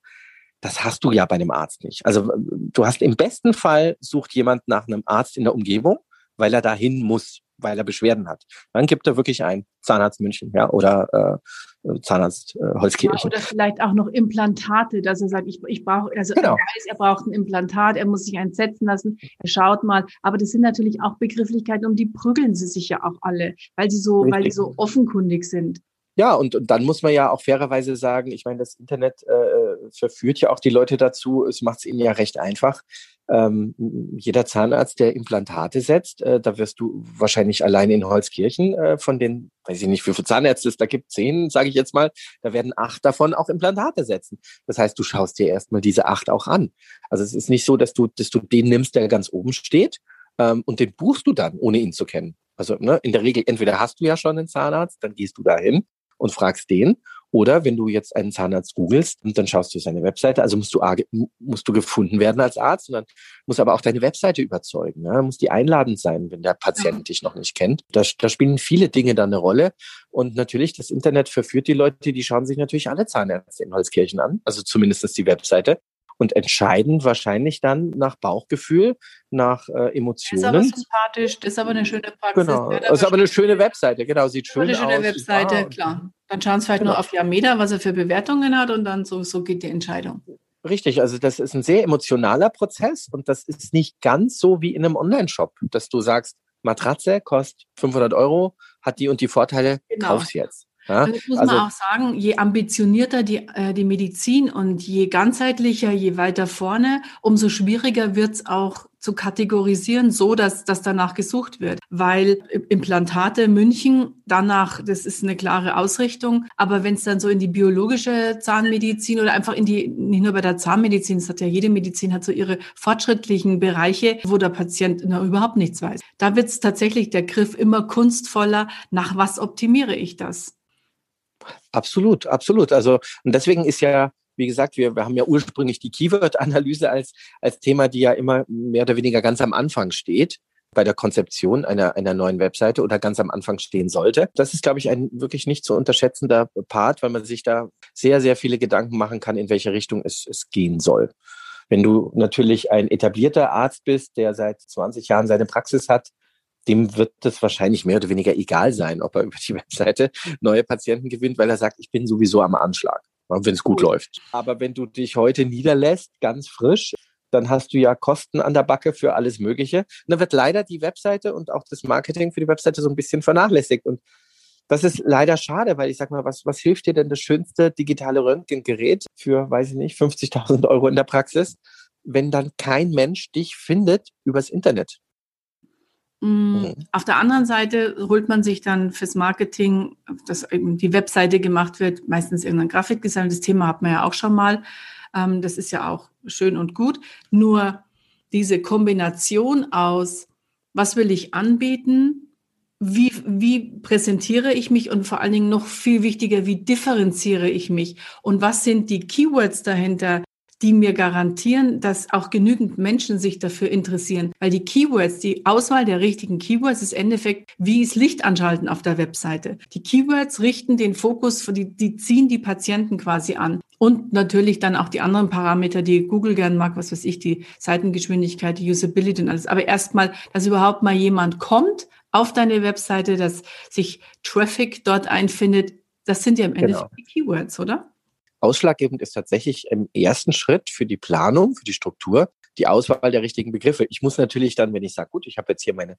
Das hast du ja bei einem Arzt nicht. Also du hast im besten Fall sucht jemand nach einem Arzt in der Umgebung, weil er dahin muss weil er Beschwerden hat. Dann gibt er wirklich ein Zahnarzt München, ja, oder äh, Zahnarzt äh, Holzkirchen. Oder vielleicht auch noch Implantate, dass er sagt, ich, ich brauche, also genau. er weiß, er braucht ein Implantat, er muss sich eins setzen lassen, er schaut mal. Aber das sind natürlich auch Begrifflichkeiten, um die prügeln sie sich ja auch alle, weil sie so, Richtig. weil die so offenkundig sind. Ja, und, und dann muss man ja auch fairerweise sagen, ich meine, das Internet äh, verführt ja auch die Leute dazu, es macht es ihnen ja recht einfach. Ähm, jeder Zahnarzt, der Implantate setzt, äh, da wirst du wahrscheinlich allein in Holzkirchen äh, von den, weiß ich nicht, wie viele Zahnärzte es da gibt, zehn, sage ich jetzt mal, da werden acht davon auch Implantate setzen. Das heißt, du schaust dir erstmal diese acht auch an. Also es ist nicht so, dass du, dass du den nimmst, der ganz oben steht, ähm, und den buchst du dann, ohne ihn zu kennen. Also ne, in der Regel, entweder hast du ja schon einen Zahnarzt, dann gehst du dahin und fragst den. Oder wenn du jetzt einen Zahnarzt googelst, dann schaust du seine Webseite. Also musst du, musst du gefunden werden als Arzt und dann muss aber auch deine Webseite überzeugen. Ne? Muss die einladend sein, wenn der Patient ja. dich noch nicht kennt. Da, da spielen viele Dinge dann eine Rolle. Und natürlich, das Internet verführt die Leute, die schauen sich natürlich alle Zahnärzte in Holzkirchen an. Also zumindest die Webseite und entscheiden wahrscheinlich dann nach Bauchgefühl, nach äh, Emotionen. Das ist aber sympathisch, das ist aber eine schöne Praxis. Genau, das ist aber eine schöne Webseite, genau, sieht schön aus. Eine schöne Webseite, ah, klar. Dann schauen Sie vielleicht genau. nur auf Yameda, was er für Bewertungen hat und dann so, so geht die Entscheidung. Richtig, also das ist ein sehr emotionaler Prozess und das ist nicht ganz so wie in einem Online-Shop, dass du sagst, Matratze kostet 500 Euro, hat die und die Vorteile, genau. kauf's jetzt. Ja? Das muss also, man auch sagen, je ambitionierter die, äh, die Medizin und je ganzheitlicher, je weiter vorne, umso schwieriger wird es auch zu kategorisieren, so dass, dass danach gesucht wird. Weil Implantate München danach, das ist eine klare Ausrichtung. Aber wenn es dann so in die biologische Zahnmedizin oder einfach in die, nicht nur bei der Zahnmedizin, es hat ja jede Medizin hat so ihre fortschrittlichen Bereiche, wo der Patient na, überhaupt nichts weiß. Da wird es tatsächlich der Griff immer kunstvoller. Nach was optimiere ich das? Absolut, absolut. Also, und deswegen ist ja, wie gesagt, wir, wir haben ja ursprünglich die Keyword-Analyse als, als Thema, die ja immer mehr oder weniger ganz am Anfang steht bei der Konzeption einer, einer neuen Webseite oder ganz am Anfang stehen sollte. Das ist, glaube ich, ein wirklich nicht zu unterschätzender Part, weil man sich da sehr, sehr viele Gedanken machen kann, in welche Richtung es, es gehen soll. Wenn du natürlich ein etablierter Arzt bist, der seit 20 Jahren seine Praxis hat, dem wird es wahrscheinlich mehr oder weniger egal sein, ob er über die Webseite neue Patienten gewinnt, weil er sagt, ich bin sowieso am Anschlag, wenn es gut läuft. Aber wenn du dich heute niederlässt, ganz frisch, dann hast du ja Kosten an der Backe für alles Mögliche. Und dann wird leider die Webseite und auch das Marketing für die Webseite so ein bisschen vernachlässigt. Und das ist leider schade, weil ich sag mal, was, was hilft dir denn das schönste digitale Röntgengerät für, weiß ich nicht, 50.000 Euro in der Praxis, wenn dann kein Mensch dich findet übers Internet? Mm, mhm. Auf der anderen Seite holt man sich dann fürs Marketing, dass eben die Webseite gemacht wird, meistens irgendein Grafikdesign. Das Thema hat man ja auch schon mal. Ähm, das ist ja auch schön und gut. Nur diese Kombination aus, was will ich anbieten, wie, wie präsentiere ich mich und vor allen Dingen noch viel wichtiger, wie differenziere ich mich und was sind die Keywords dahinter, die mir garantieren, dass auch genügend Menschen sich dafür interessieren. Weil die Keywords, die Auswahl der richtigen Keywords ist im Endeffekt wie es Licht anschalten auf der Webseite. Die Keywords richten den Fokus, die, die ziehen die Patienten quasi an. Und natürlich dann auch die anderen Parameter, die Google gern mag, was weiß ich, die Seitengeschwindigkeit, die Usability und alles. Aber erstmal, dass überhaupt mal jemand kommt auf deine Webseite, dass sich Traffic dort einfindet, das sind ja im Endeffekt genau. die Keywords, oder? Ausschlaggebend ist tatsächlich im ersten Schritt für die Planung, für die Struktur, die Auswahl der richtigen Begriffe. Ich muss natürlich dann, wenn ich sage, gut, ich habe jetzt hier meine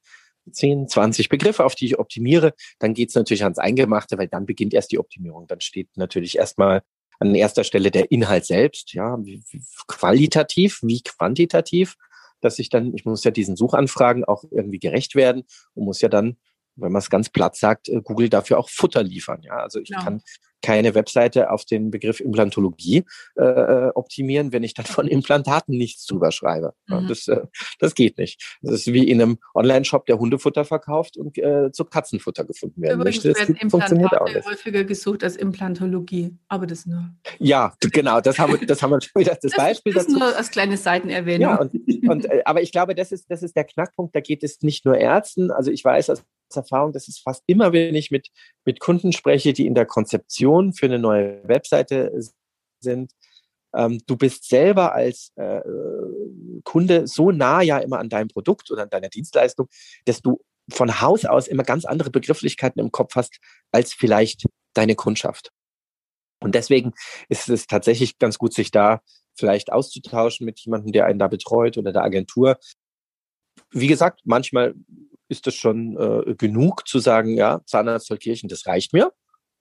10, 20 Begriffe, auf die ich optimiere, dann geht es natürlich ans Eingemachte, weil dann beginnt erst die Optimierung. Dann steht natürlich erstmal an erster Stelle der Inhalt selbst, ja, wie, wie qualitativ, wie quantitativ, dass ich dann, ich muss ja diesen Suchanfragen auch irgendwie gerecht werden und muss ja dann wenn man es ganz platt sagt, äh, Google dafür auch Futter liefern. Ja, also ich ja. kann keine Webseite auf den Begriff Implantologie äh, äh, optimieren, wenn ich dann von Implantaten nichts drüber schreibe. Mhm. Das, äh, das geht nicht. Das ist wie in einem Online-Shop, der Hundefutter verkauft und äh, zu Katzenfutter gefunden werden Übrigens möchte. Das funktioniert auch nicht. häufiger gesucht als Implantologie, aber das nur. Ja, genau, das haben wir, das haben wir schon wieder das, das Beispiel ist dazu. nur als kleine Seitenerwähnung. Ja, und, und, äh, aber ich glaube, das ist, das ist der Knackpunkt, da geht es nicht nur Ärzten, also ich weiß aus Erfahrung, das ist fast immer, wenn ich mit, mit Kunden spreche, die in der Konzeption für eine neue Webseite sind. Ähm, du bist selber als äh, Kunde so nah ja immer an deinem Produkt oder an deiner Dienstleistung, dass du von Haus aus immer ganz andere Begrifflichkeiten im Kopf hast als vielleicht deine Kundschaft. Und deswegen ist es tatsächlich ganz gut, sich da vielleicht auszutauschen mit jemandem, der einen da betreut oder der Agentur. Wie gesagt, manchmal ist das schon äh, genug zu sagen, ja, Zahnarzt Zollkirchen, das reicht mir.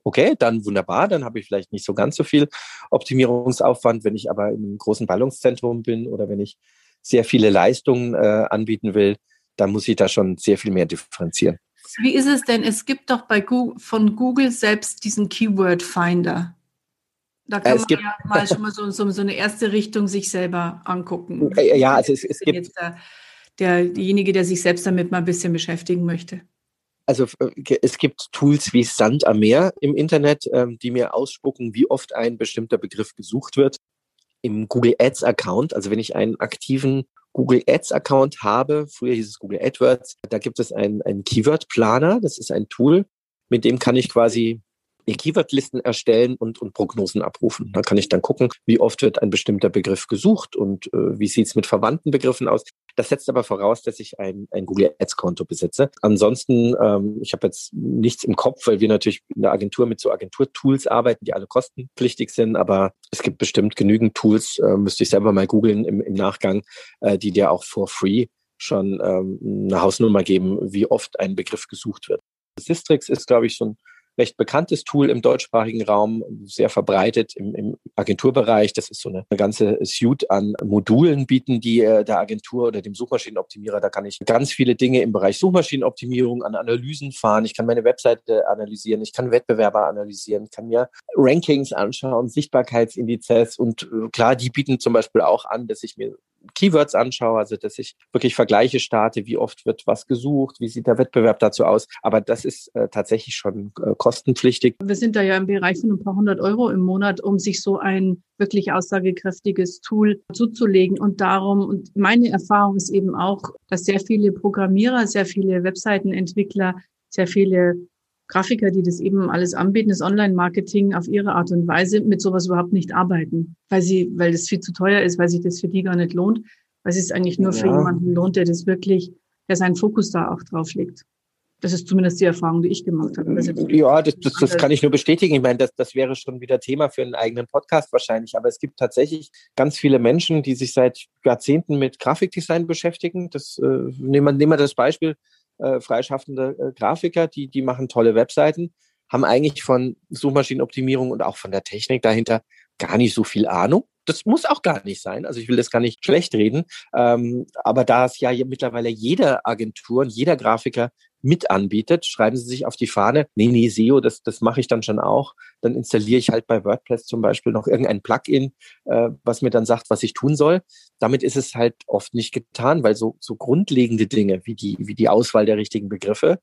Okay, dann wunderbar, dann habe ich vielleicht nicht so ganz so viel Optimierungsaufwand, wenn ich aber im großen Ballungszentrum bin oder wenn ich sehr viele Leistungen äh, anbieten will, dann muss ich da schon sehr viel mehr differenzieren. Wie ist es denn? Es gibt doch bei Google, von Google selbst diesen Keyword Finder. Da kann es man ja mal schon mal so, so, so, eine erste Richtung sich selber angucken. Ja, also es, es gibt derjenige, der sich selbst damit mal ein bisschen beschäftigen möchte. Also äh, es gibt Tools wie Sand am Meer im Internet, ähm, die mir ausspucken, wie oft ein bestimmter Begriff gesucht wird. Im Google Ads Account, also wenn ich einen aktiven Google Ads Account habe, früher hieß es Google AdWords, da gibt es einen, einen Keyword Planer. Das ist ein Tool, mit dem kann ich quasi Keywordlisten erstellen und, und Prognosen abrufen. Da kann ich dann gucken, wie oft wird ein bestimmter Begriff gesucht und äh, wie sieht es mit verwandten Begriffen aus. Das setzt aber voraus, dass ich ein, ein Google Ads Konto besitze. Ansonsten, ähm, ich habe jetzt nichts im Kopf, weil wir natürlich in der Agentur mit so Agenturtools arbeiten, die alle kostenpflichtig sind, aber es gibt bestimmt genügend Tools, äh, müsste ich selber mal googeln im, im Nachgang, äh, die dir auch for free schon ähm, eine Hausnummer geben, wie oft ein Begriff gesucht wird. Sistrix ist, glaube ich, so ein recht bekanntes Tool im deutschsprachigen Raum, sehr verbreitet im, im Agenturbereich. Das ist so eine, eine, ganze Suite an Modulen bieten, die äh, der Agentur oder dem Suchmaschinenoptimierer, da kann ich ganz viele Dinge im Bereich Suchmaschinenoptimierung an Analysen fahren. Ich kann meine Webseite analysieren, ich kann Wettbewerber analysieren, kann mir Rankings anschauen, Sichtbarkeitsindizes und äh, klar, die bieten zum Beispiel auch an, dass ich mir Keywords anschaue, also dass ich wirklich Vergleiche starte, wie oft wird was gesucht, wie sieht der Wettbewerb dazu aus. Aber das ist äh, tatsächlich schon äh, kostenpflichtig. Wir sind da ja im Bereich von ein paar hundert Euro im Monat, um sich so ein wirklich aussagekräftiges Tool zuzulegen. Und darum, und meine Erfahrung ist eben auch, dass sehr viele Programmierer, sehr viele Webseitenentwickler, sehr viele Grafiker, die das eben alles anbieten, das Online-Marketing auf ihre Art und Weise mit sowas überhaupt nicht arbeiten, weil sie, weil das viel zu teuer ist, weil sich das für die gar nicht lohnt, weil es eigentlich nur ja. für jemanden lohnt, der das wirklich, der seinen Fokus da auch drauf legt. Das ist zumindest die Erfahrung, die ich gemacht habe. ja, das, das, das kann ich nur bestätigen. Ich meine, das, das wäre schon wieder Thema für einen eigenen Podcast wahrscheinlich. Aber es gibt tatsächlich ganz viele Menschen, die sich seit Jahrzehnten mit Grafikdesign beschäftigen. Das, äh, nehmen, wir, nehmen wir das Beispiel äh, freischaffende äh, Grafiker, die, die machen tolle Webseiten, haben eigentlich von Suchmaschinenoptimierung und auch von der Technik dahinter gar nicht so viel Ahnung. Das muss auch gar nicht sein. Also ich will das gar nicht schlecht reden. Ähm, aber da es ja mittlerweile jede Agentur und jeder Grafiker mit anbietet, schreiben Sie sich auf die Fahne, nee, nee, SEO, das, das mache ich dann schon auch. Dann installiere ich halt bei WordPress zum Beispiel noch irgendein Plugin, äh, was mir dann sagt, was ich tun soll. Damit ist es halt oft nicht getan, weil so, so grundlegende Dinge wie die, wie die Auswahl der richtigen Begriffe,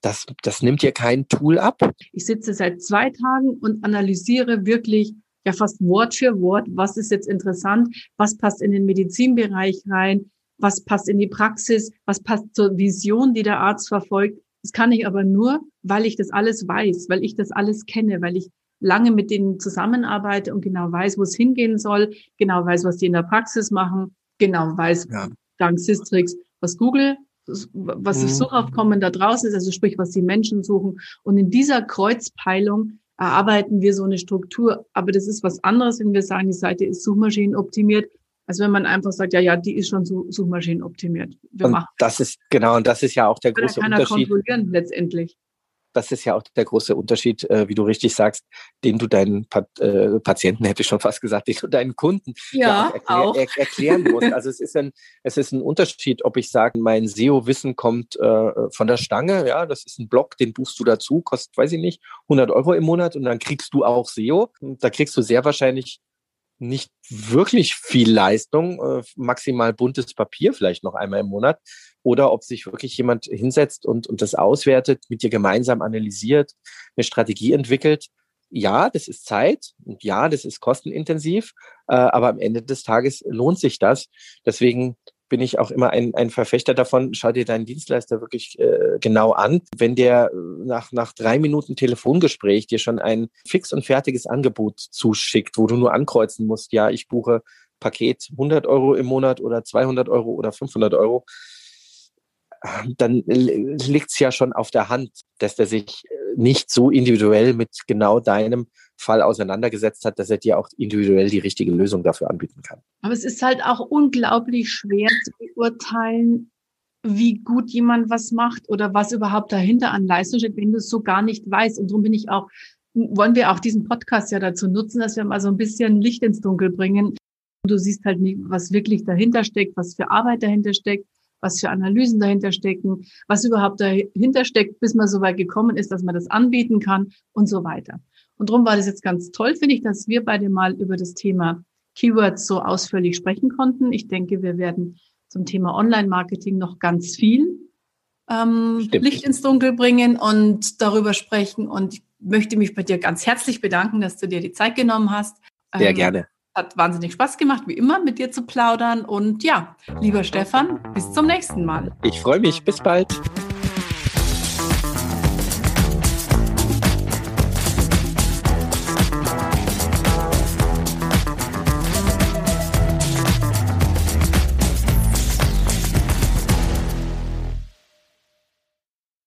das, das nimmt ja kein Tool ab. Ich sitze seit zwei Tagen und analysiere wirklich ja fast Wort für Wort, was ist jetzt interessant, was passt in den Medizinbereich rein, was passt in die Praxis, was passt zur Vision, die der Arzt verfolgt. Das kann ich aber nur, weil ich das alles weiß, weil ich das alles kenne, weil ich lange mit denen zusammenarbeite und genau weiß, wo es hingehen soll, genau weiß, was die in der Praxis machen, genau weiß, ja. dank Sistrix, was Google, was das mhm. Suchaufkommen da draußen ist, also sprich, was die Menschen suchen. Und in dieser Kreuzpeilung erarbeiten wir so eine Struktur. Aber das ist was anderes, wenn wir sagen, die Seite ist suchmaschinenoptimiert, also wenn man einfach sagt, ja, ja, die ist schon suchmaschinenoptimiert. Wir und machen. Das ist genau, und das ist ja auch der große Unterschied. kontrollieren letztendlich. Das ist ja auch der große Unterschied, äh, wie du richtig sagst, den du deinen äh, Patienten, hätte ich schon fast gesagt, den du deinen Kunden ja, ja auch erklär, er, erklären musst. Also es ist ein, es ist ein Unterschied, ob ich sage, mein SEO-Wissen kommt äh, von der Stange, ja, das ist ein Blog, den buchst du dazu, kostet, weiß ich nicht, 100 Euro im Monat und dann kriegst du auch SEO. Und da kriegst du sehr wahrscheinlich nicht wirklich viel Leistung, äh, maximal buntes Papier vielleicht noch einmal im Monat, oder ob sich wirklich jemand hinsetzt und, und das auswertet, mit dir gemeinsam analysiert, eine Strategie entwickelt. Ja, das ist Zeit und ja, das ist kostenintensiv, äh, aber am Ende des Tages lohnt sich das. Deswegen bin ich auch immer ein, ein Verfechter davon, schau dir deinen Dienstleister wirklich äh, genau an. Wenn der äh, nach, nach drei Minuten Telefongespräch dir schon ein fix und fertiges Angebot zuschickt, wo du nur ankreuzen musst, ja, ich buche Paket 100 Euro im Monat oder 200 Euro oder 500 Euro, dann liegt es ja schon auf der Hand, dass der sich nicht so individuell mit genau deinem Fall auseinandergesetzt hat, dass er dir auch individuell die richtige Lösung dafür anbieten kann. Aber es ist halt auch unglaublich schwer zu beurteilen, wie gut jemand was macht oder was überhaupt dahinter an Leistung steht, wenn du es so gar nicht weißt. Und darum bin ich auch, wollen wir auch diesen Podcast ja dazu nutzen, dass wir mal so ein bisschen Licht ins Dunkel bringen Du siehst halt nicht, was wirklich dahinter steckt, was für Arbeit dahinter steckt, was für Analysen dahinter stecken, was überhaupt dahinter steckt, bis man so weit gekommen ist, dass man das anbieten kann und so weiter. Und darum war das jetzt ganz toll, finde ich, dass wir beide mal über das Thema Keywords so ausführlich sprechen konnten. Ich denke, wir werden zum Thema Online-Marketing noch ganz viel ähm, Licht ins Dunkel bringen und darüber sprechen. Und ich möchte mich bei dir ganz herzlich bedanken, dass du dir die Zeit genommen hast. Sehr ähm, gerne. Hat wahnsinnig Spaß gemacht, wie immer, mit dir zu plaudern. Und ja, lieber Stefan, bis zum nächsten Mal. Ich freue mich. Bis bald.